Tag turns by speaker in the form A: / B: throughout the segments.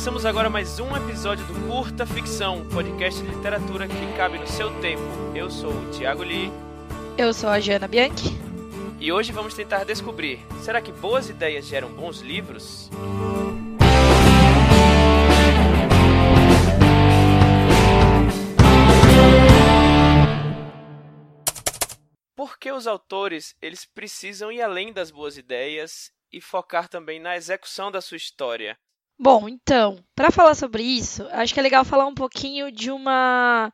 A: Começamos agora mais um episódio do Curta Ficção, podcast de literatura que cabe no seu tempo. Eu sou o Thiago Lee.
B: Eu sou a Jana Bianchi.
A: E hoje vamos tentar descobrir: será que boas ideias geram bons livros? Por que os autores eles precisam ir além das boas ideias e focar também na execução da sua história?
B: Bom, então, para falar sobre isso, acho que é legal falar um pouquinho de uma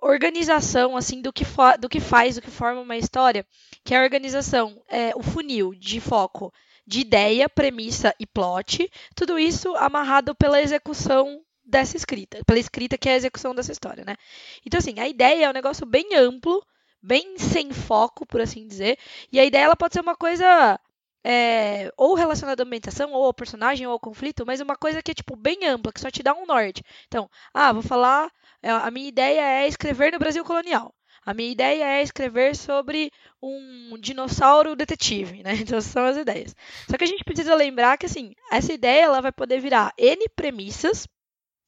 B: organização assim do que, do que faz, do que forma uma história, que é a organização, é, o funil de foco de ideia, premissa e plot, tudo isso amarrado pela execução dessa escrita, pela escrita que é a execução dessa história, né? Então assim, a ideia é um negócio bem amplo, bem sem foco, por assim dizer, e a ideia ela pode ser uma coisa é, ou relacionada à ambientação, ou ao personagem, ou ao conflito, mas uma coisa que é, tipo, bem ampla, que só te dá um norte. Então, ah, vou falar, é, a minha ideia é escrever no Brasil colonial. A minha ideia é escrever sobre um dinossauro detetive, né? Então, são as ideias. Só que a gente precisa lembrar que, assim, essa ideia, ela vai poder virar N premissas,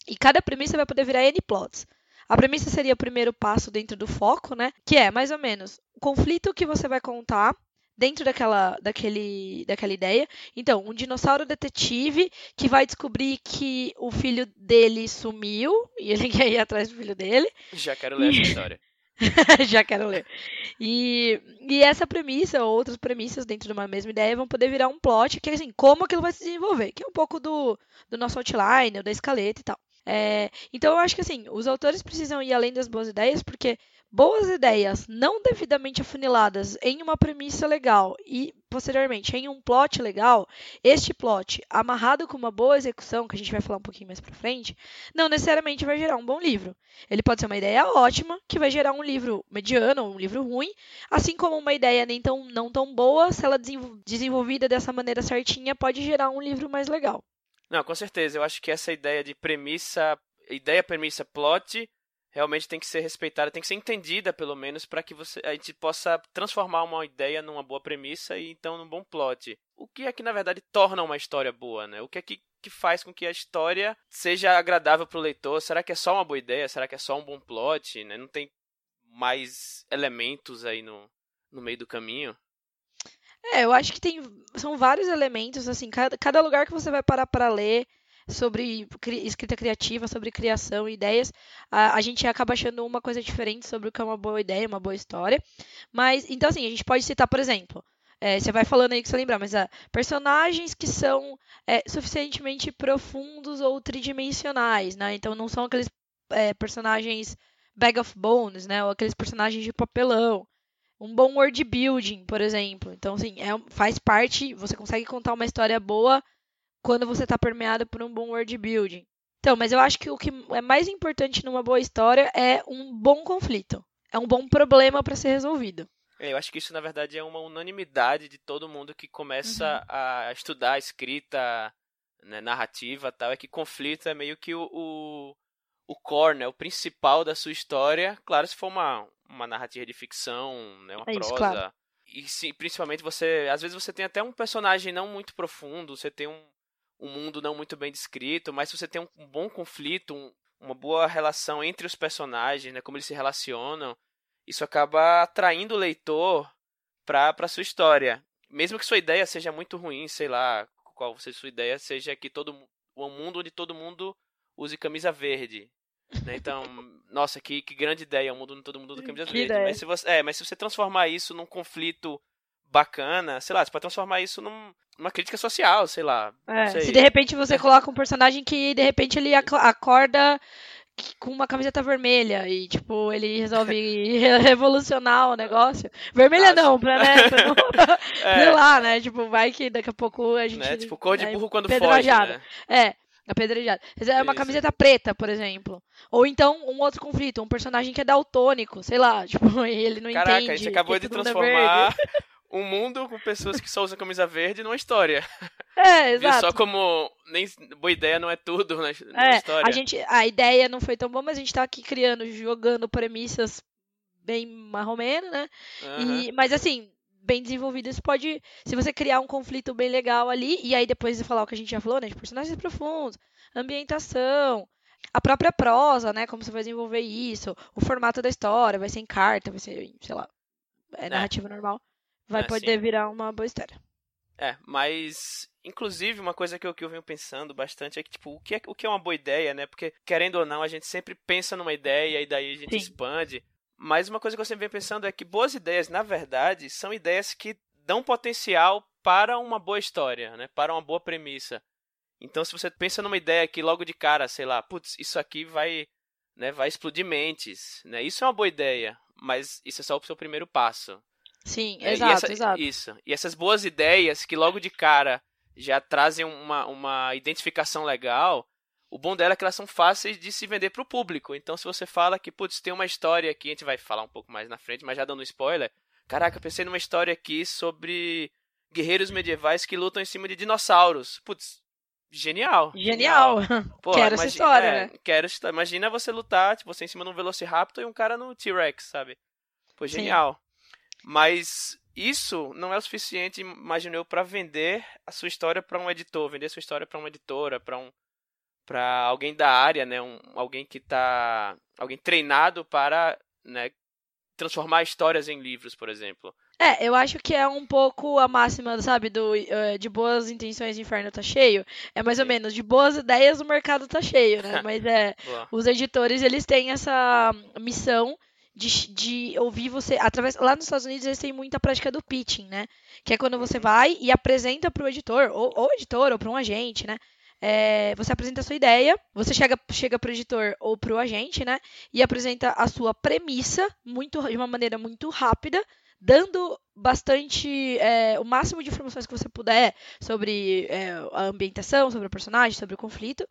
B: e cada premissa vai poder virar N plots. A premissa seria o primeiro passo dentro do foco, né? Que é, mais ou menos, o conflito que você vai contar dentro daquela, daquele, daquela ideia. Então, um dinossauro detetive que vai descobrir que o filho dele sumiu e ele quer ir atrás do filho dele.
A: Já quero ler essa história.
B: Já quero ler. E, e essa premissa, ou outras premissas dentro de uma mesma ideia, vão poder virar um plot, que é assim, como aquilo vai se desenvolver, que é um pouco do, do nosso outline, da escaleta e tal. É, então eu acho que assim, os autores precisam ir além das boas ideias, porque boas ideias não devidamente afuniladas em uma premissa legal e posteriormente em um plot legal, este plot amarrado com uma boa execução, que a gente vai falar um pouquinho mais para frente, não necessariamente vai gerar um bom livro. Ele pode ser uma ideia ótima que vai gerar um livro mediano ou um livro ruim, assim como uma ideia nem tão não tão boa, se ela desenvolvida dessa maneira certinha, pode gerar um livro mais legal.
A: Não, com certeza. Eu acho que essa ideia de premissa, ideia, premissa, plot realmente tem que ser respeitada, tem que ser entendida, pelo menos, para que você, a gente possa transformar uma ideia numa boa premissa e então num bom plot. O que é que, na verdade, torna uma história boa, né? O que é que, que faz com que a história seja agradável para o leitor? Será que é só uma boa ideia? Será que é só um bom plot? Né? Não tem mais elementos aí no, no meio do caminho?
B: É, eu acho que tem são vários elementos assim, cada, cada lugar que você vai parar para ler sobre escrita criativa, sobre criação ideias, a, a, gente acaba achando uma coisa diferente sobre o que é uma boa ideia, uma boa história. Mas, então, assim, a gente pode citar, por exemplo, é, você vai falando aí que você lembrar, mas ah, personagens que são é, suficientemente profundos ou tridimensionais, né? Então não são aqueles é, personagens bag of bones, né? Ou aqueles personagens de papelão. Um bom world building, por exemplo. Então, assim, é, faz parte, você consegue contar uma história boa quando você está permeado por um bom world building. Então, mas eu acho que o que é mais importante numa boa história é um bom conflito. É um bom problema para ser resolvido.
A: É, eu acho que isso, na verdade, é uma unanimidade de todo mundo que começa uhum. a estudar a escrita né, narrativa tal, é que conflito é meio que o, o, o core, né, o principal da sua história. Claro, se for uma, uma narrativa de ficção, né, uma é prosa. Isso, claro. E sim, principalmente você. Às vezes você tem até um personagem não muito profundo, você tem um, um mundo não muito bem descrito, mas se você tem um bom conflito, um, uma boa relação entre os personagens, né, como eles se relacionam, isso acaba atraindo o leitor para a sua história. Mesmo que sua ideia seja muito ruim, sei lá, qual seja sua ideia, seja que todo um mundo onde todo mundo use camisa verde. Né? Então, nossa, que, que grande ideia, um mundo todo mundo usa camisa verde. Mas se, você, é, mas se você transformar isso num conflito bacana, sei lá, você pode transformar isso num, numa crítica social, sei lá.
B: É, sei. Se de repente você coloca um personagem que de repente ele acorda com uma camiseta vermelha e, tipo, ele resolve revolucionar o negócio. Vermelha ah, não, pra, né, pra não, é. sei lá, né, tipo, vai que daqui a pouco a gente... Né?
A: Tipo, cor de burro quando foge, né?
B: É, apedrejado. É uma camiseta preta, por exemplo. Ou então, um outro conflito, um personagem que é daltônico, sei lá, tipo, ele não
A: Caraca,
B: entende.
A: Caraca, você acabou de é transformar um mundo com pessoas que só usam camisa verde numa história.
B: É, exato.
A: Só como nem boa ideia não é tudo na, na é, história.
B: A, gente, a ideia não foi tão boa, mas a gente tá aqui criando, jogando premissas bem marromeno, né? Uhum. E, mas assim, bem desenvolvido, isso pode. Se você criar um conflito bem legal ali, e aí depois de falar o que a gente já falou, né? De personagens profundos, ambientação, a própria prosa, né? Como você vai desenvolver isso, o formato da história, vai ser em carta, vai ser, sei lá, é, é. narrativa é. normal. Vai é, poder sim. virar uma boa história.
A: É, mas inclusive uma coisa que eu, que eu venho pensando bastante é que tipo, o que é, o que é uma boa ideia, né? Porque querendo ou não, a gente sempre pensa numa ideia e daí a gente Sim. expande. Mas uma coisa que eu sempre venho pensando é que boas ideias, na verdade, são ideias que dão potencial para uma boa história, né? Para uma boa premissa. Então, se você pensa numa ideia que logo de cara, sei lá, putz, isso aqui vai, né, vai explodir mentes, né? Isso é uma boa ideia, mas isso é só o seu primeiro passo.
B: Sim, é, exato,
A: essa,
B: exato.
A: Isso. E essas boas ideias que logo de cara já trazem uma, uma identificação legal, o bom dela é que elas são fáceis de se vender para o público. Então, se você fala que, putz, tem uma história aqui, a gente vai falar um pouco mais na frente, mas já dando um spoiler. Caraca, pensei numa história aqui sobre guerreiros medievais que lutam em cima de dinossauros. Putz, genial.
B: Genial. genial. Porra, quero imagina, essa história, é, né?
A: Quero Imagina você lutar, tipo, você em cima de um Velociraptor e um cara no T-Rex, sabe? Pô, genial. Sim. Mas isso não é o suficiente, imagino eu, para vender a sua história para um editor, vender a sua história para uma editora, para um para alguém da área, né, um, alguém que tá alguém treinado para, né, transformar histórias em livros, por exemplo.
B: É, eu acho que é um pouco a máxima, sabe, do uh, de boas intenções o inferno tá cheio. É mais Sim. ou menos de boas ideias o mercado tá cheio, né? Mas é, os editores eles têm essa missão de, de ouvir você através lá nos Estados Unidos eles têm muita prática do pitching, né? Que é quando você uhum. vai e apresenta para o editor ou, ou editor ou para um agente, né? É, você apresenta a sua ideia, você chega, chega o editor ou para o agente, né? E apresenta a sua premissa muito, de uma maneira muito rápida, dando bastante é, o máximo de informações que você puder sobre é, a ambientação, sobre o personagem, sobre o conflito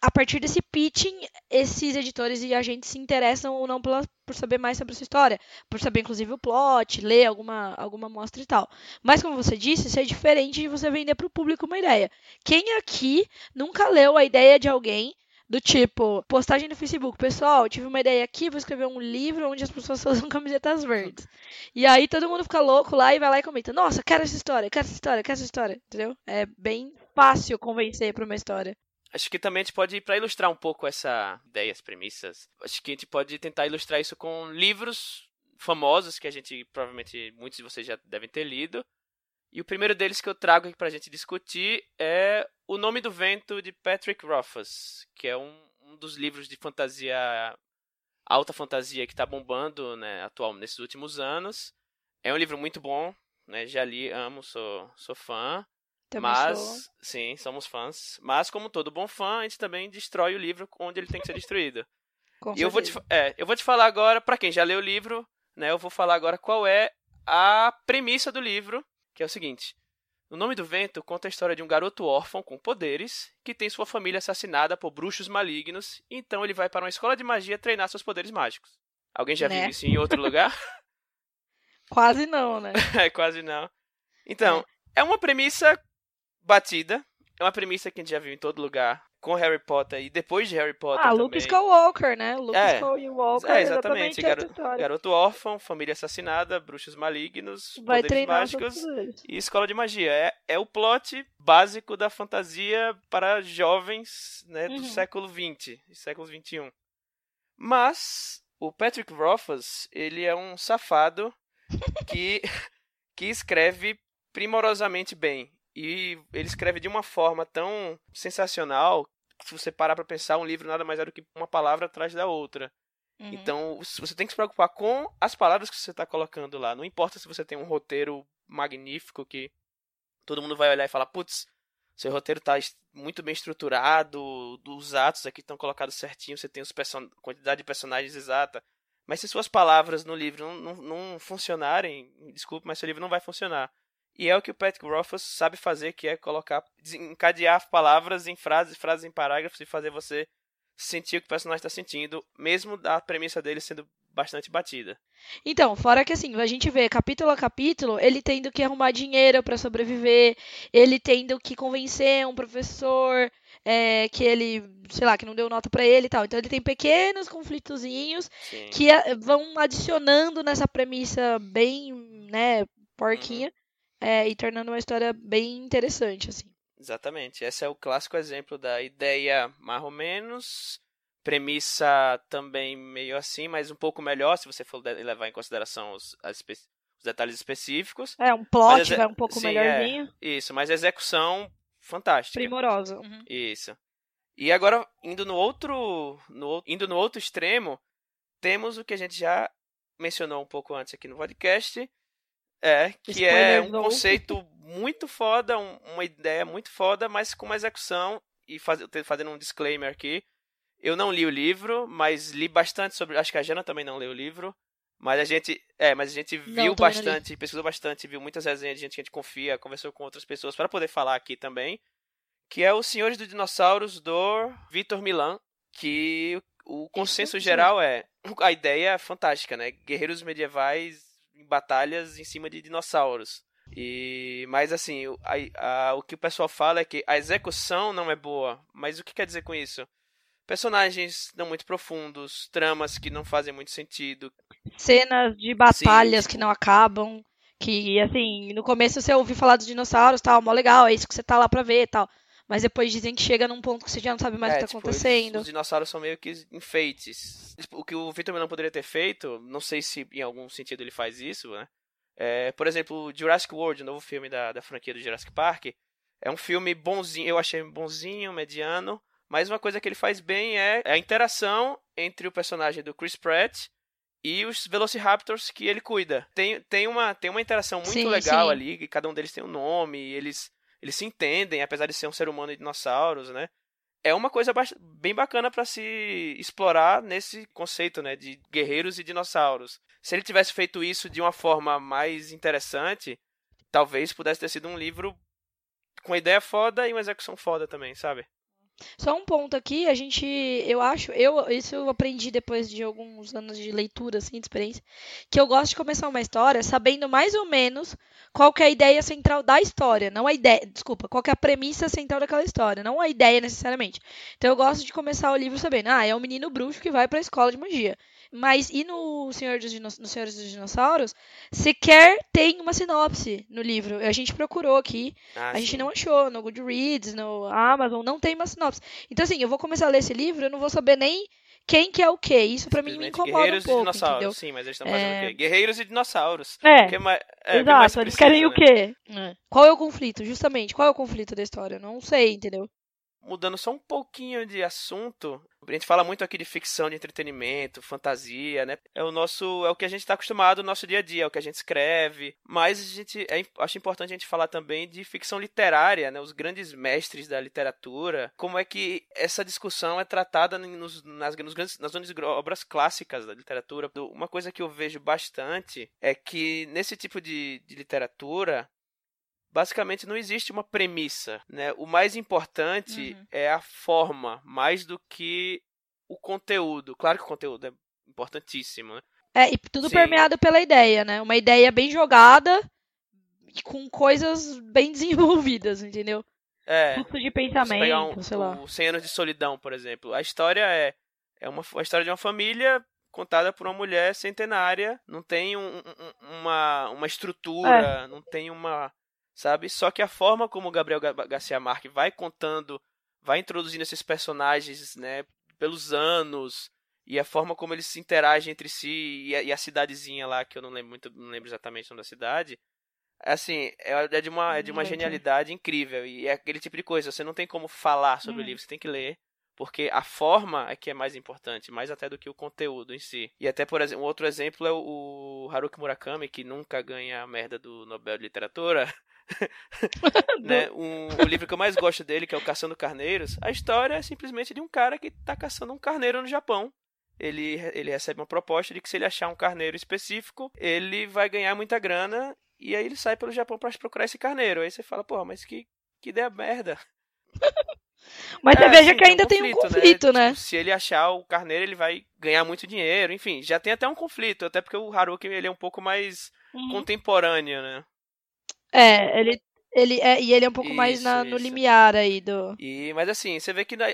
B: a partir desse pitching, esses editores e agentes se interessam ou não pela, por saber mais sobre a sua história, por saber inclusive o plot, ler alguma, alguma mostra e tal. Mas como você disse, isso é diferente de você vender para o público uma ideia. Quem aqui nunca leu a ideia de alguém do tipo, postagem no Facebook, pessoal, tive uma ideia aqui, vou escrever um livro onde as pessoas usam camisetas verdes. E aí todo mundo fica louco lá e vai lá e comenta, nossa, quero essa história, quero essa história, quero essa história, entendeu? É bem fácil convencer para uma história.
A: Acho que também a gente pode, para ilustrar um pouco essa ideia, as premissas, acho que a gente pode tentar ilustrar isso com livros famosos que a gente, provavelmente, muitos de vocês já devem ter lido. E o primeiro deles que eu trago aqui para a gente discutir é O Nome do Vento, de Patrick Rothfuss, que é um, um dos livros de fantasia, alta fantasia que está bombando né, atual nesses últimos anos. É um livro muito bom, né, já li, amo, sou, sou fã. Também mas, sou. sim, somos fãs. Mas, como todo bom fã, a gente também destrói o livro onde ele tem que ser destruído.
B: Com
A: e eu vou, te, é, eu vou te falar agora, para quem já leu o livro, né, eu vou falar agora qual é a premissa do livro, que é o seguinte. O Nome do Vento conta a história de um garoto órfão com poderes que tem sua família assassinada por bruxos malignos, e então ele vai para uma escola de magia treinar seus poderes mágicos. Alguém já né? viu isso em outro lugar?
B: quase não, né?
A: é, quase não. Então, é. é uma premissa batida. É uma premissa que a gente já viu em todo lugar. Com Harry Potter e depois de Harry Potter. Ah, também.
B: Luke Skywalker, né? Luke é, Skywalker.
A: É, exatamente. exatamente Garo, garoto órfão, família assassinada, bruxos malignos, Vai poderes mágicos e escola de magia. É, é o plot básico da fantasia para jovens né, do uhum. século XX e século XXI. Mas o Patrick Rothfuss, ele é um safado que, que escreve primorosamente bem. E ele escreve de uma forma tão sensacional que se você parar para pensar, um livro nada mais é do que uma palavra atrás da outra. Uhum. Então, você tem que se preocupar com as palavras que você está colocando lá. Não importa se você tem um roteiro magnífico que todo mundo vai olhar e falar, putz, seu roteiro está muito bem estruturado, os atos aqui estão colocados certinho, você tem os person... quantidade de personagens exata. Mas se suas palavras no livro não, não, não funcionarem, desculpe, mas seu livro não vai funcionar. E é o que o Patrick Rothfuss sabe fazer, que é colocar, encadear palavras em frases, frases em parágrafos e fazer você sentir o que o personagem está sentindo, mesmo a premissa dele sendo bastante batida.
B: Então, fora que assim, a gente vê capítulo a capítulo, ele tendo que arrumar dinheiro para sobreviver, ele tendo que convencer um professor é, que ele, sei lá, que não deu nota para ele e tal. Então ele tem pequenos conflitozinhos Sim. que vão adicionando nessa premissa bem, né, porquinha, uhum. É, e tornando uma história bem interessante, assim.
A: Exatamente. Esse é o clássico exemplo da ideia mais ou menos, premissa também meio assim, mas um pouco melhor se você for levar em consideração os, espe os detalhes específicos.
B: É, um plot vai um pouco Sim, é. melhorzinho.
A: É, isso, mas a execução fantástica.
B: Primorosa. Uhum.
A: Isso. E agora, indo no outro. No, indo no outro extremo, temos o que a gente já mencionou um pouco antes aqui no podcast. É, que Spoiler é um conceito muito foda, um, uma ideia muito foda, mas com uma execução. E faz, fazendo um disclaimer aqui. Eu não li o livro, mas li bastante sobre. Acho que a Jana também não leu o livro. Mas a gente. É, mas a gente viu não, bastante, pesquisou bastante, viu muitas resenhas de gente que a gente confia, conversou com outras pessoas para poder falar aqui também que é Os Senhores dos Dinossauros do Vitor Milan, que o consenso geral é a ideia é fantástica, né? Guerreiros medievais em batalhas em cima de dinossauros. E mas assim, a, a, o que o pessoal fala é que a execução não é boa. Mas o que quer dizer com isso? Personagens não muito profundos, tramas que não fazem muito sentido.
B: Cenas de batalhas Sim, que não acabam. Que, assim, no começo você ouviu falar dos dinossauros, tal, mó legal, é isso que você tá lá pra ver tal. Mas depois dizem que chega num ponto que você já não sabe mais é, o que tá tipo, acontecendo.
A: Os, dinossauros são meio que enfeites. Tipo, o que o Victor não poderia ter feito, não sei se em algum sentido ele faz isso, né? É, por exemplo, Jurassic World, o novo filme da, da franquia do Jurassic Park, é um filme bonzinho, eu achei bonzinho, mediano, mas uma coisa que ele faz bem é a interação entre o personagem do Chris Pratt e os Velociraptors que ele cuida. Tem, tem, uma, tem uma interação muito sim, legal sim. ali, cada um deles tem um nome, eles eles se entendem, apesar de ser um ser humano e dinossauros, né? É uma coisa bem bacana para se explorar nesse conceito, né, de guerreiros e dinossauros. Se ele tivesse feito isso de uma forma mais interessante, talvez pudesse ter sido um livro com ideia foda e uma execução foda também, sabe?
B: Só um ponto aqui, a gente, eu acho, eu isso eu aprendi depois de alguns anos de leitura, assim, de experiência, que eu gosto de começar uma história sabendo mais ou menos qual que é a ideia central da história, não a ideia, desculpa, qual que é a premissa central daquela história, não a ideia necessariamente. Então eu gosto de começar o livro sabendo, ah, é um menino bruxo que vai para a escola de magia. Mas e no Senhor dos, no Senhor dos Dinossauros, sequer tem uma sinopse no livro. A gente procurou aqui, ah, a gente não achou no Goodreads, no Amazon, não tem uma sinopse. Então assim, eu vou começar a ler esse livro, eu não vou saber nem quem que é o quê. Isso para mim me incomoda
A: Guerreiros
B: um pouco,
A: e dinossauros,
B: entendeu?
A: sim, mas eles estão fazendo é... o quê? Guerreiros e dinossauros.
B: É, que é, mais, é exato, eles querem né? o quê? É. Qual é o conflito, justamente? Qual é o conflito da história? Eu não sei, entendeu?
A: Mudando só um pouquinho de assunto, a gente fala muito aqui de ficção, de entretenimento, fantasia, né? É o nosso, é o que a gente está acostumado no nosso dia a dia, é o que a gente escreve. Mas a gente, é, acho importante a gente falar também de ficção literária, né? Os grandes mestres da literatura, como é que essa discussão é tratada nos, nas, nos grandes, nas grandes obras clássicas da literatura. Uma coisa que eu vejo bastante é que nesse tipo de, de literatura basicamente não existe uma premissa, né? O mais importante uhum. é a forma, mais do que o conteúdo. Claro que o conteúdo é importantíssimo, né?
B: É, e tudo Sim. permeado pela ideia, né? Uma ideia bem jogada e com coisas bem desenvolvidas, entendeu?
A: É.
B: Fluxo de pensamento,
A: um,
B: sei lá.
A: O 100 anos de solidão, por exemplo. A história é é uma a história de uma família contada por uma mulher centenária, não tem um, um, uma, uma estrutura, é. não tem uma sabe? Só que a forma como o Gabriel Garcia Marques vai contando, vai introduzindo esses personagens, né, pelos anos e a forma como eles se interagem entre si e a, e a cidadezinha lá que eu não lembro muito, não lembro exatamente o nome da cidade. Assim, é, é de uma é de uma genialidade incrível e é aquele tipo de coisa, você não tem como falar sobre hum. o livro, você tem que ler. Porque a forma é que é mais importante, mais até do que o conteúdo em si. E até, por exemplo, um outro exemplo é o Haruki Murakami, que nunca ganha a merda do Nobel de Literatura. né? um, o livro que eu mais gosto dele, que é o Caçando Carneiros, a história é simplesmente de um cara que está caçando um carneiro no Japão. Ele, ele recebe uma proposta de que se ele achar um carneiro específico, ele vai ganhar muita grana e aí ele sai pelo Japão para procurar esse carneiro. Aí você fala, porra, mas que, que ideia merda.
B: Mas é, veja assim, que ainda tem um conflito, tem um conflito né?
A: né? Tipo, se ele achar o carneiro, ele vai ganhar muito dinheiro. Enfim, já tem até um conflito. Até porque o Haruki ele é um pouco mais uhum. contemporâneo, né?
B: É, ele, ele é, e ele é um pouco isso, mais na, no limiar aí do.
A: E, mas assim, você vê que a,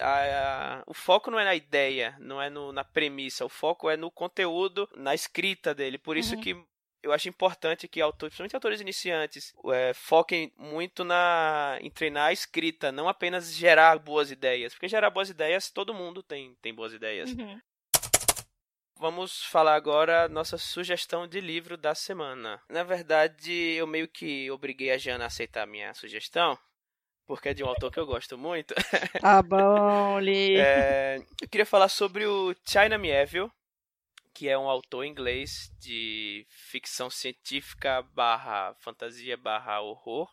A: a, a, o foco não é na ideia, não é no, na premissa, o foco é no conteúdo, na escrita dele. Por isso uhum. que eu acho importante que autores, principalmente autores iniciantes, é, foquem muito na em treinar a escrita, não apenas gerar boas ideias, porque gerar boas ideias todo mundo tem tem boas ideias. Uhum. Vamos falar agora nossa sugestão de livro da semana. Na verdade, eu meio que obriguei a Jana a aceitar a minha sugestão, porque é de um autor que eu gosto muito.
B: Tá bom, Lee.
A: É, eu queria falar sobre o China Mieville, que é um autor inglês de ficção científica barra fantasia barra horror.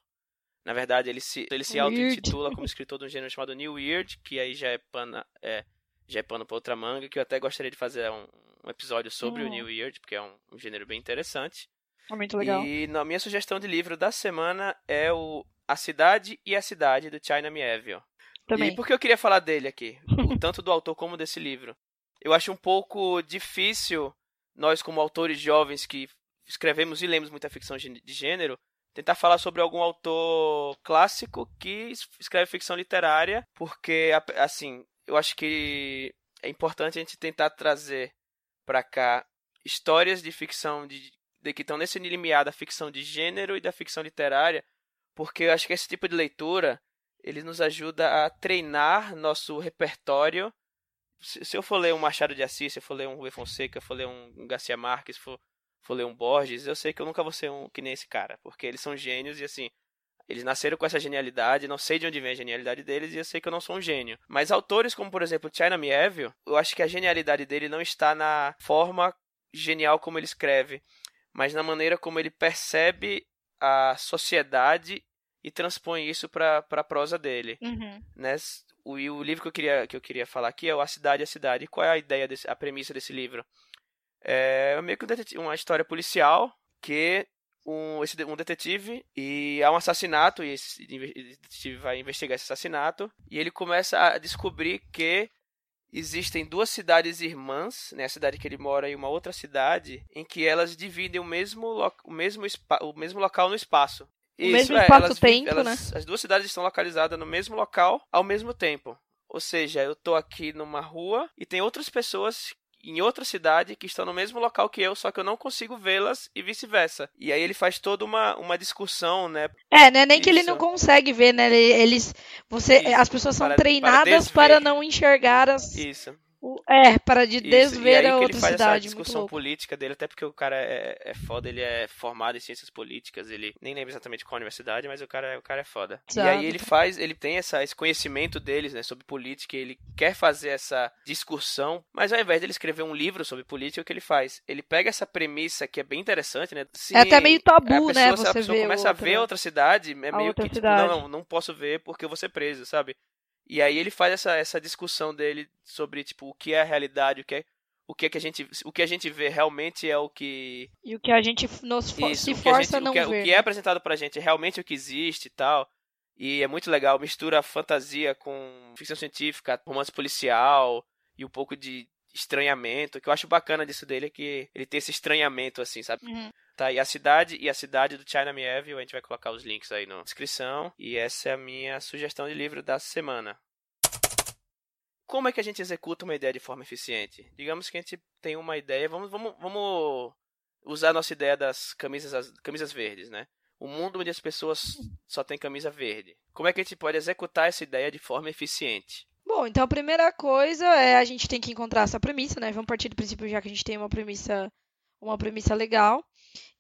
A: Na verdade, ele se, ele se auto-intitula como escritor de um gênero chamado New Weird, que aí já é pano, é, já é pano pra outra manga, que eu até gostaria de fazer um, um episódio sobre o New Weird, porque é um, um gênero bem interessante.
B: É muito legal.
A: E na minha sugestão de livro da semana é o A Cidade e a Cidade, do China Mieville. Também. E por que eu queria falar dele aqui? tanto do autor como desse livro. Eu acho um pouco difícil, nós como autores jovens que escrevemos e lemos muita ficção de gênero, tentar falar sobre algum autor clássico que escreve ficção literária, porque, assim, eu acho que é importante a gente tentar trazer para cá histórias de ficção de, de que estão nesse limiar da ficção de gênero e da ficção literária, porque eu acho que esse tipo de leitura ele nos ajuda a treinar nosso repertório. Se, se eu for ler um Machado de Assis, se eu for ler um Rui Fonseca, se eu for ler um Garcia Marques, se for, for ler um Borges, eu sei que eu nunca vou ser um que nem esse cara, porque eles são gênios e assim, eles nasceram com essa genialidade, não sei de onde vem a genialidade deles e eu sei que eu não sou um gênio. Mas autores como, por exemplo, China Mieville, eu acho que a genialidade dele não está na forma genial como ele escreve, mas na maneira como ele percebe a sociedade e transpõe isso para a prosa dele.
B: Uhum.
A: Né? O, o livro que eu, queria, que eu queria falar aqui é o A Cidade e a Cidade. E qual é a ideia, desse, a premissa desse livro? É meio que uma história policial que um, esse, um detetive e há um assassinato e esse detetive vai investigar esse assassinato e ele começa a descobrir que existem duas cidades irmãs, né, a cidade que ele mora e uma outra cidade, em que elas dividem o mesmo, o mesmo, o mesmo local no espaço.
B: O Isso, mesmo é, espaço-tempo,
A: né? As duas cidades estão localizadas no mesmo local ao mesmo tempo. Ou seja, eu tô aqui numa rua e tem outras pessoas em outra cidade que estão no mesmo local que eu, só que eu não consigo vê-las e vice-versa. E aí ele faz toda uma, uma discussão, né?
B: É, né? Nem Isso. que ele não consegue ver, né? Eles, você, Isso. as pessoas são para, treinadas para, para, não enxergar as.
A: Isso.
B: É, para de desver a outra
A: ele faz
B: cidade.
A: Essa discussão política dele, até porque o cara é, é foda, ele é formado em ciências políticas, ele nem lembra exatamente qual universidade, mas o cara, o cara é foda. Exato. E aí ele faz, ele tem essa, esse conhecimento deles, né, sobre política, ele quer fazer essa discussão, mas ao invés de ele escrever um livro sobre política, o que ele faz? Ele pega essa premissa que é bem interessante, né?
B: é até meio tabu,
A: pessoa,
B: né?
A: Você a pessoa começa outra, a ver outra cidade, é meio que, tipo, não, não, não posso ver porque eu vou ser preso, sabe? E aí ele faz essa, essa discussão dele sobre tipo o que é a realidade, o que é o que é que a gente o que a gente vê realmente é o que
B: e o que a gente nos Isso, se força
A: gente,
B: a não
A: o que, é,
B: ver.
A: O que é apresentado pra gente é realmente o que existe e tal. E é muito legal, mistura fantasia com ficção científica, romance policial e um pouco de estranhamento. O que eu acho bacana disso dele é que ele tem esse estranhamento assim, sabe?
B: Uhum.
A: Tá, e a cidade e a cidade do China Mieville, a gente vai colocar os links aí na descrição. E essa é a minha sugestão de livro da semana. Como é que a gente executa uma ideia de forma eficiente? Digamos que a gente tem uma ideia, vamos, vamos, vamos usar a nossa ideia das camisas, as camisas verdes, né? Um mundo onde as pessoas só têm camisa verde. Como é que a gente pode executar essa ideia de forma eficiente?
B: Bom, então a primeira coisa é a gente tem que encontrar essa premissa, né? Vamos partir do princípio já que a gente tem uma premissa, uma premissa legal.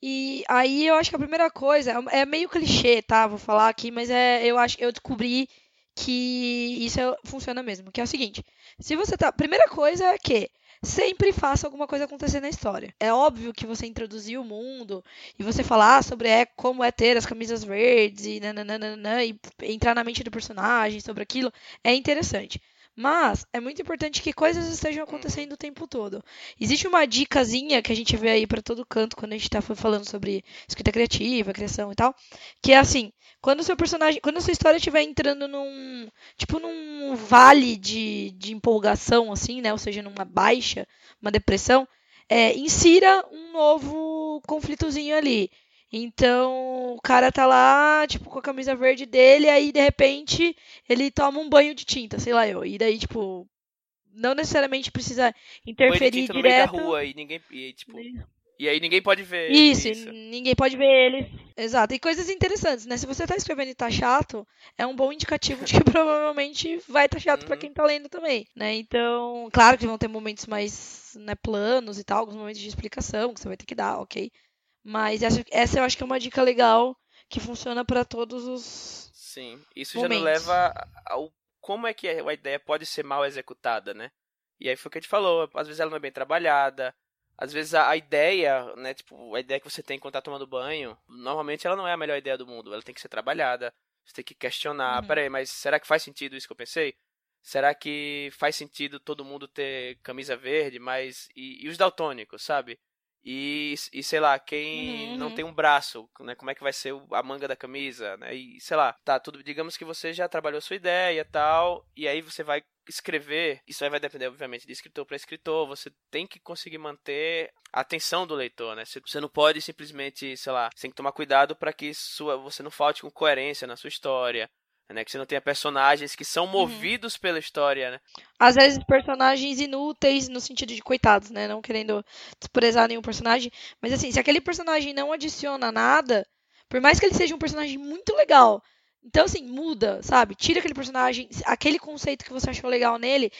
B: E aí eu acho que a primeira coisa é meio clichê, tá? Vou falar aqui, mas é eu acho eu descobri que isso é, funciona mesmo, que é o seguinte: se você tá, primeira coisa é que sempre faça alguma coisa acontecer na história. É óbvio que você introduzir o mundo e você falar sobre é, como é ter as camisas verdes e nananana, e entrar na mente do personagem sobre aquilo é interessante. Mas é muito importante que coisas estejam acontecendo o tempo todo. Existe uma dicasinha que a gente vê aí para todo canto quando a gente tá falando sobre escrita criativa, criação e tal, que é assim, quando o seu personagem, quando a sua história estiver entrando num, tipo num vale de, de empolgação assim, né, ou seja, numa baixa, uma depressão, é, insira um novo conflitozinho ali. Então, o cara tá lá, tipo, com a camisa verde dele, aí de repente ele toma um banho de tinta, sei lá eu. E daí, tipo, não necessariamente precisa interferir
A: banho de tinta
B: direto.
A: No meio da rua e ninguém. E, tipo, e E aí ninguém pode ver.
B: Isso, isso. ninguém pode ver eles. Exato. E coisas interessantes, né? Se você tá escrevendo e tá chato, é um bom indicativo de que provavelmente vai tá chato uhum. para quem tá lendo também, né? Então, claro que vão ter momentos mais né, planos e tal, alguns momentos de explicação que você vai ter que dar, ok? Mas essa, essa eu acho que é uma dica legal que funciona para todos os.
A: Sim, isso momentos. já nos leva ao como é que a ideia pode ser mal executada, né? E aí foi o que a gente falou, às vezes ela não é bem trabalhada, às vezes a, a, ideia, né, tipo, a ideia que você tem quando tá tomando banho, normalmente ela não é a melhor ideia do mundo, ela tem que ser trabalhada, você tem que questionar, uhum. peraí, mas será que faz sentido isso que eu pensei? Será que faz sentido todo mundo ter camisa verde, mas e, e os daltônicos, sabe? E, e sei lá, quem uhum. não tem um braço, né? Como é que vai ser a manga da camisa, né? E sei lá, tá, tudo, digamos que você já trabalhou sua ideia e tal, e aí você vai escrever, isso aí vai depender, obviamente, de escritor para escritor, você tem que conseguir manter a atenção do leitor, né? Você não pode simplesmente, sei lá, você tem que tomar cuidado para que sua, você não falte com coerência na sua história né? Que você não tenha personagens que são uhum. movidos uhum. pela história, né?
B: Às vezes personagens inúteis no sentido de coitados, né? Não querendo desprezar nenhum personagem. Mas assim, se aquele personagem não adiciona nada, por mais que ele seja um personagem muito legal, então, assim, muda, sabe? Tira aquele personagem, aquele conceito que você achou legal nele,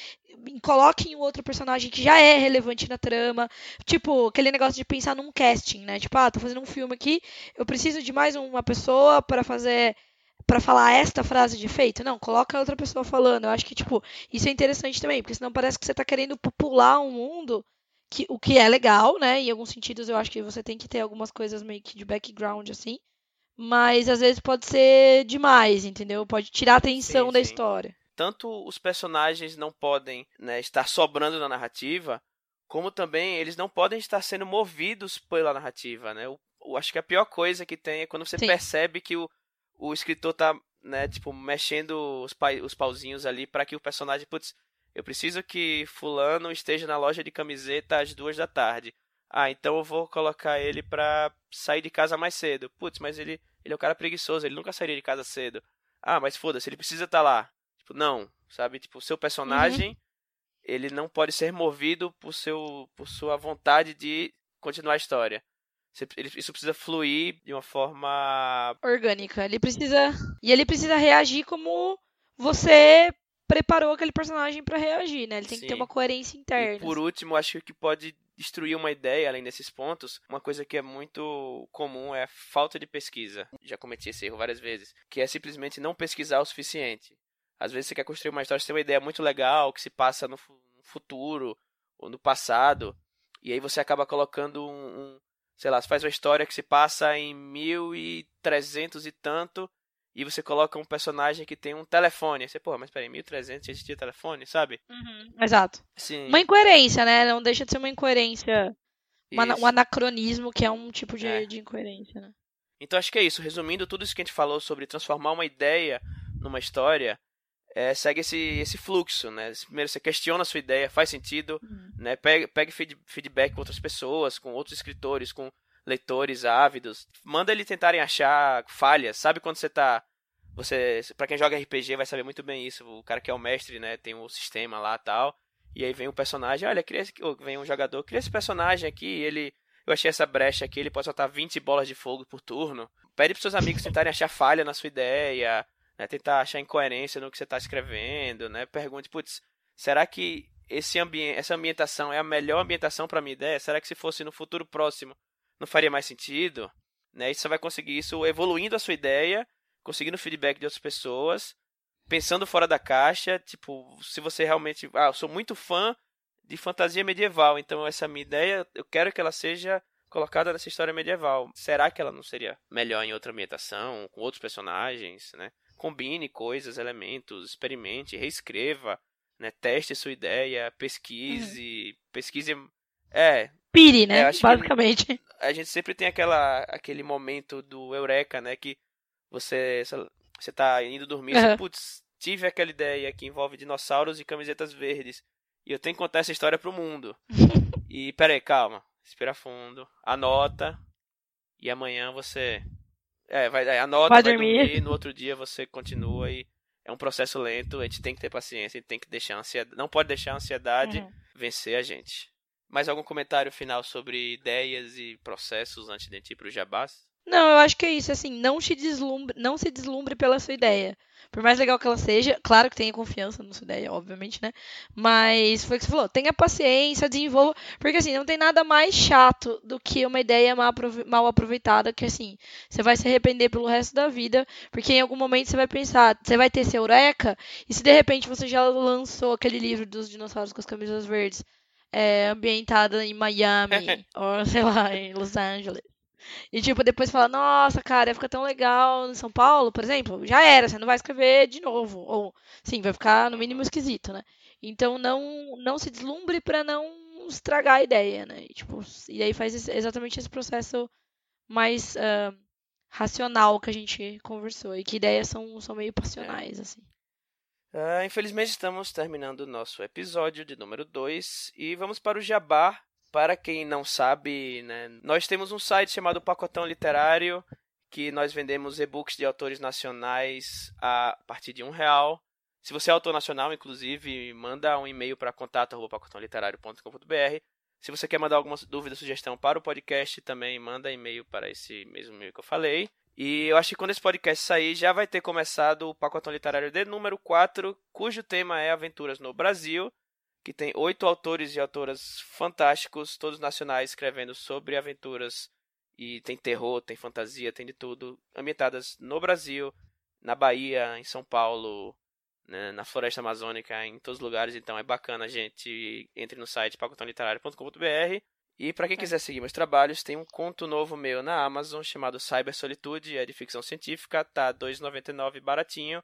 B: coloque em outro personagem que já é relevante na trama. Tipo, aquele negócio de pensar num casting, né? Tipo, ah, tô fazendo um filme aqui, eu preciso de mais uma pessoa para fazer para falar esta frase de efeito. Não, coloca outra pessoa falando. Eu acho que, tipo, isso é interessante também, porque senão parece que você tá querendo popular um mundo, que, o que é legal, né? Em alguns sentidos eu acho que você tem que ter algumas coisas meio que de background, assim. Mas às vezes pode ser demais, entendeu? Pode tirar a atenção sim, da sim. história.
A: Tanto os personagens não podem né, estar sobrando na narrativa, como também eles não podem estar sendo movidos pela narrativa, né? Eu, eu acho que a pior coisa que tem é quando você sim. percebe que o, o escritor tá, né, tipo, mexendo os, pa os pauzinhos ali para que o personagem, putz, eu preciso que fulano esteja na loja de camiseta às duas da tarde. Ah, então eu vou colocar ele pra sair de casa mais cedo. Putz, mas ele, ele é um cara preguiçoso, ele nunca sairia de casa cedo. Ah, mas foda-se, ele precisa estar tá lá. Tipo, não, sabe? Tipo, o seu personagem, uhum. ele não pode ser movido por, seu, por sua vontade de continuar a história. Isso precisa fluir de uma forma
B: orgânica. Ele precisa e ele precisa reagir como você preparou aquele personagem para reagir, né? Ele tem Sim. que ter uma coerência interna.
A: E por último, acho que pode destruir uma ideia além desses pontos, uma coisa que é muito comum é a falta de pesquisa. Já cometi esse erro várias vezes, que é simplesmente não pesquisar o suficiente. Às vezes você quer construir uma história, você tem uma ideia muito legal que se passa no futuro ou no passado, e aí você acaba colocando um, um sei lá, você faz uma história que se passa em 1300 e tanto, e você coloca um personagem que tem um telefone. Você, pô, mas peraí, 1300 existia telefone, sabe?
B: Uhum, exato. Sim. Uma incoerência, né? Não deixa de ser uma incoerência. Uma, um anacronismo que é um tipo de, é. de incoerência, né?
A: Então acho que é isso. Resumindo tudo isso que a gente falou sobre transformar uma ideia numa história, é, segue esse, esse fluxo, né? Primeiro você questiona a sua ideia, faz sentido, uhum. né? Pegue, pegue feedback com outras pessoas, com outros escritores, com leitores ávidos. Manda eles tentarem achar falhas. Sabe quando você tá. Você. para quem joga RPG vai saber muito bem isso. O cara que é o mestre, né? Tem o um sistema lá tal. E aí vem um personagem, olha, cria esse, vem um jogador, cria esse personagem aqui, ele. Eu achei essa brecha aqui, ele pode soltar 20 bolas de fogo por turno. Pede pros seus amigos tentarem achar falha na sua ideia né, tentar achar incoerência no que você está escrevendo, né? Pergunte, putz, será que esse ambiente, essa ambientação é a melhor ambientação para minha ideia? Será que se fosse no futuro próximo não faria mais sentido? Né? E você vai conseguir isso evoluindo a sua ideia, conseguindo feedback de outras pessoas, pensando fora da caixa, tipo, se você realmente, ah, eu sou muito fã de fantasia medieval, então essa minha ideia, eu quero que ela seja colocada nessa história medieval. Será que ela não seria melhor em outra ambientação, com outros personagens, né? Combine coisas, elementos, experimente, reescreva, né? Teste sua ideia, pesquise, uhum. pesquise. É.
B: Pire, né? É, Basicamente.
A: a gente sempre tem aquela, aquele momento do eureka, né? Que você, você tá indo dormir, uhum. você, putz, tive aquela ideia que envolve dinossauros e camisetas verdes. E eu tenho que contar essa história pro mundo. e, peraí, calma. Respira fundo. Anota. E amanhã você é, vai, anota, vai, vai dormir. dormir, no outro dia você continua e é um processo lento, a gente tem que ter paciência, a gente tem que deixar a ansiedade, não pode deixar a ansiedade uhum. vencer a gente. Mais algum comentário final sobre ideias e processos antes de ir para o Jabás?
B: Não, eu acho que é isso, assim, não se deslumbre, não se deslumbre pela sua ideia. Por mais legal que ela seja, claro que tenha confiança na sua ideia, obviamente, né? Mas foi o que você falou, tenha paciência, desenvolva, porque assim, não tem nada mais chato do que uma ideia mal aproveitada, que assim, você vai se arrepender pelo resto da vida, porque em algum momento você vai pensar, você vai ter seu eureka, e se de repente você já lançou aquele livro dos dinossauros com as camisas verdes, é, ambientada em Miami, ou sei lá, em Los Angeles. E, tipo, depois fala, nossa, cara, ia ficar tão legal em São Paulo, por exemplo. Já era, você não vai escrever de novo. Ou, sim, vai ficar no mínimo esquisito, né? Então, não, não se deslumbre para não estragar a ideia, né? E, tipo, e aí faz exatamente esse processo mais uh, racional que a gente conversou. E que ideias são, são meio passionais, assim.
A: Uh, infelizmente estamos terminando o nosso episódio de número 2 e vamos para o Jabá para quem não sabe, né, nós temos um site chamado Pacotão Literário, que nós vendemos e-books de autores nacionais a partir de um real. Se você é autor nacional, inclusive, manda um e-mail para contato.pacotãoliterário.com.br. Se você quer mandar alguma dúvida, sugestão para o podcast, também manda e-mail para esse mesmo e-mail que eu falei. E eu acho que quando esse podcast sair, já vai ter começado o Pacotão Literário de número 4, cujo tema é Aventuras no Brasil que tem oito autores e autoras fantásticos, todos nacionais, escrevendo sobre aventuras. E tem terror, tem fantasia, tem de tudo, ambientadas no Brasil, na Bahia, em São Paulo, né, na Floresta Amazônica, em todos os lugares. Então é bacana, gente. Entre no site pacotonliterário.com.br. E para quem é. quiser seguir meus trabalhos, tem um conto novo meu na Amazon chamado Cyber Solitude, é de ficção científica, tá R$ 2,99 baratinho.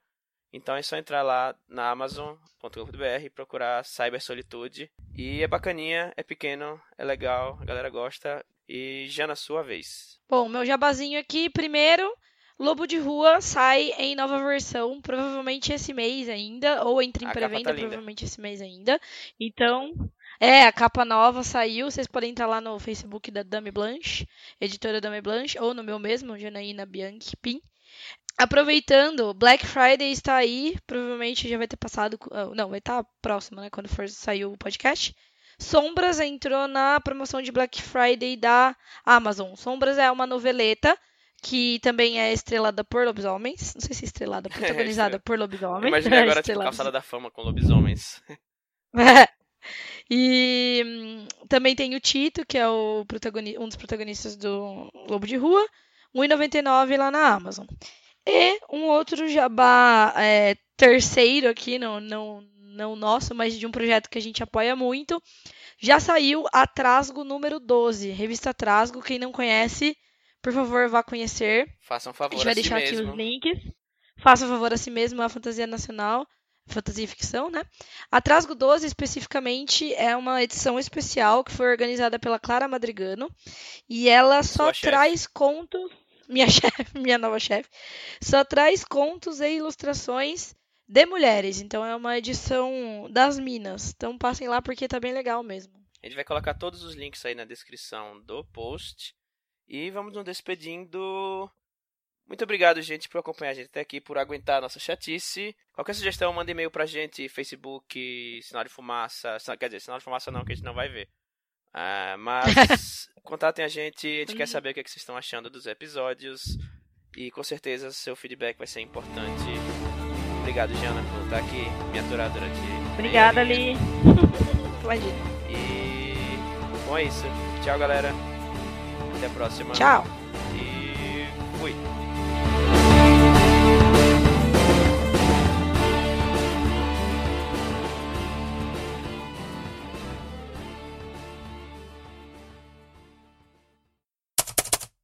A: Então é só entrar lá na amazon.com.br e procurar Cyber Solitude. E é bacaninha, é pequeno, é legal, a galera gosta. E já na sua vez.
B: Bom, meu jabazinho aqui, primeiro, Lobo de Rua sai em nova versão, provavelmente esse mês ainda, ou entre em pré-venda, tá provavelmente esse mês ainda. Então, é, a capa nova saiu, vocês podem entrar lá no Facebook da Dame Blanche, editora Dame Blanche, ou no meu mesmo, Janaína Bianchi Pin. Aproveitando, Black Friday está aí, provavelmente já vai ter passado, ah, não, vai estar próximo, né, quando for sair o podcast. Sombras entrou na promoção de Black Friday da Amazon. Sombras é uma noveleta que também é estrelada por lobisomens. Não sei se é estrelada, protagonizada é, por lobisomens.
A: Imagina agora, tipo, Calçada da Fama com lobisomens.
B: É. E hum, também tem o Tito, que é o um dos protagonistas do Lobo de Rua. 1,99 lá na Amazon. E um outro jabá é, terceiro aqui, não, não, não nosso, mas de um projeto que a gente apoia muito. Já saiu a Trasgo número 12, revista Trasgo. Quem não conhece, por favor, vá conhecer.
A: Faça um favor
B: a gente vai
A: si
B: deixar
A: mesmo.
B: aqui os links. Faça um favor a si mesmo, a fantasia nacional, fantasia e ficção, né? A Trasgo 12, especificamente, é uma edição especial que foi organizada pela Clara Madrigano. E ela só Sua traz chefe. contos minha chefe, minha nova chefe, só traz contos e ilustrações de mulheres. Então é uma edição das Minas. Então passem lá porque tá bem legal mesmo.
A: A gente vai colocar todos os links aí na descrição do post. E vamos nos despedindo. Muito obrigado, gente, por acompanhar a gente até aqui, por aguentar a nossa chatice. Qualquer sugestão, manda e-mail pra gente, Facebook, Sinal de Fumaça. Quer dizer, Sinal de Fumaça não, que a gente não vai ver. Uh, mas contatem a gente, a gente quer uhum. saber o que, é que vocês estão achando dos episódios. E com certeza seu feedback vai ser importante. Obrigado, Jana, por estar aqui me aturar durante.
B: Obrigada, Ali. Imagina.
A: E. Bom, é isso. Tchau, galera. Até a próxima.
B: Tchau.
A: E. Fui.